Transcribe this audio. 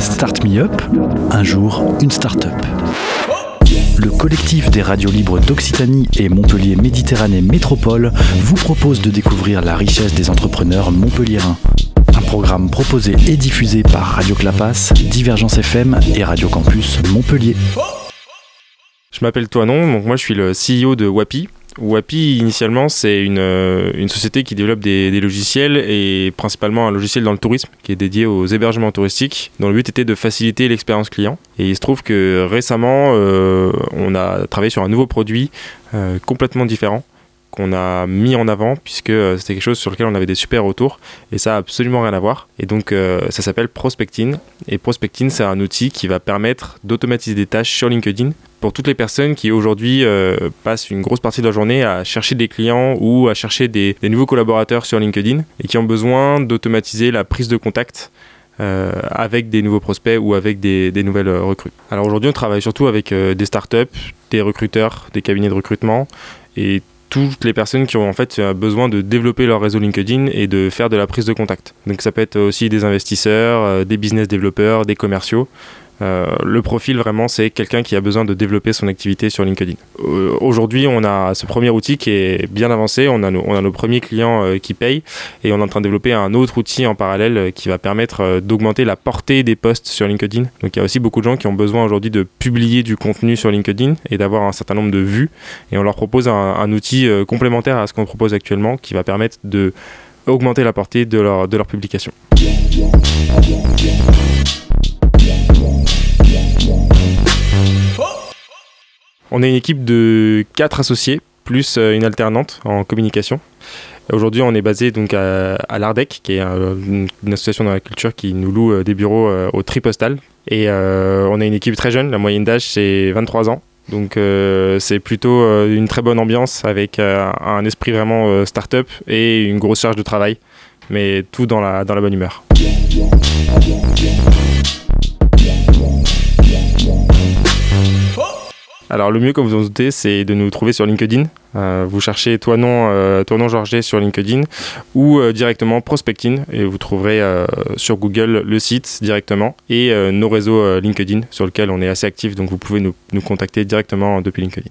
Start Me Up, un jour une start-up. Le collectif des radios libres d'Occitanie et Montpellier Méditerranée Métropole vous propose de découvrir la richesse des entrepreneurs montpelliérains. Un programme proposé et diffusé par Radio Clapas, Divergence FM et Radio Campus Montpellier. Je m'appelle Toinon, donc moi je suis le CEO de Wapi. Wapi, initialement, c'est une, euh, société qui développe des, des, logiciels et principalement un logiciel dans le tourisme qui est dédié aux hébergements touristiques, dont le but était de faciliter l'expérience client. Et il se trouve que récemment, euh, on a travaillé sur un nouveau produit euh, complètement différent qu'on a mis en avant puisque euh, c'était quelque chose sur lequel on avait des super retours et ça a absolument rien à voir et donc euh, ça s'appelle Prospecting et Prospecting c'est un outil qui va permettre d'automatiser des tâches sur LinkedIn pour toutes les personnes qui aujourd'hui euh, passent une grosse partie de leur journée à chercher des clients ou à chercher des, nouveaux collaborateurs sur LinkedIn et qui ont besoin d'automatiser la prise de contact avec des nouveaux prospects ou avec des, nouvelles recrues. Alors aujourd'hui on travaille surtout avec des startups, des recruteurs, des cabinets de recrutement et toutes les personnes qui ont en fait besoin de développer leur réseau LinkedIn et de faire de la prise de contact. Donc ça peut être aussi des investisseurs, euh, des business développeurs, des commerciaux. Euh, le profil vraiment c'est quelqu'un qui a besoin de développer son activité sur LinkedIn. Euh, Aujourd'hui on a ce premier outil qui est bien avancé, on a nos, premiers clients euh, qui payent et on est en train de développer un autre outil en parallèle qui va permettre d'augmenter la portée des posts sur LinkedIn. Donc il y a aussi beaucoup de gens qui ont besoin aujourd'hui de publier du contenu sur LinkedIn et d'avoir un certain nombre de vues et on leur propose un, outil complémentaire à ce qu'on propose actuellement qui va permettre de augmenter la portée de leur, de leur publication. On est une équipe de 4 associés, plus euh, une alternante en communication. Aujourd'hui, on est basé donc à, l'Ardec, qui est un, une, association dans la culture qui nous loue euh, des bureaux euh, au Tripostal. Et on est une équipe très jeune, la moyenne d'âge c'est 23 ans. Donc c'est plutôt une très bonne ambiance avec un esprit vraiment start-up et une grosse charge de travail, mais tout dans la, dans la bonne humeur. Alors le mieux, comme vous en doutez, c'est de nous trouver sur LinkedIn. Euh, vous cherchez toi non, euh, sur LinkedIn ou euh, directement Prospecting et vous trouverez euh, sur Google le site directement et nos réseaux LinkedIn sur lesquels on est assez actif. Donc vous pouvez nous, nous contacter directement depuis LinkedIn.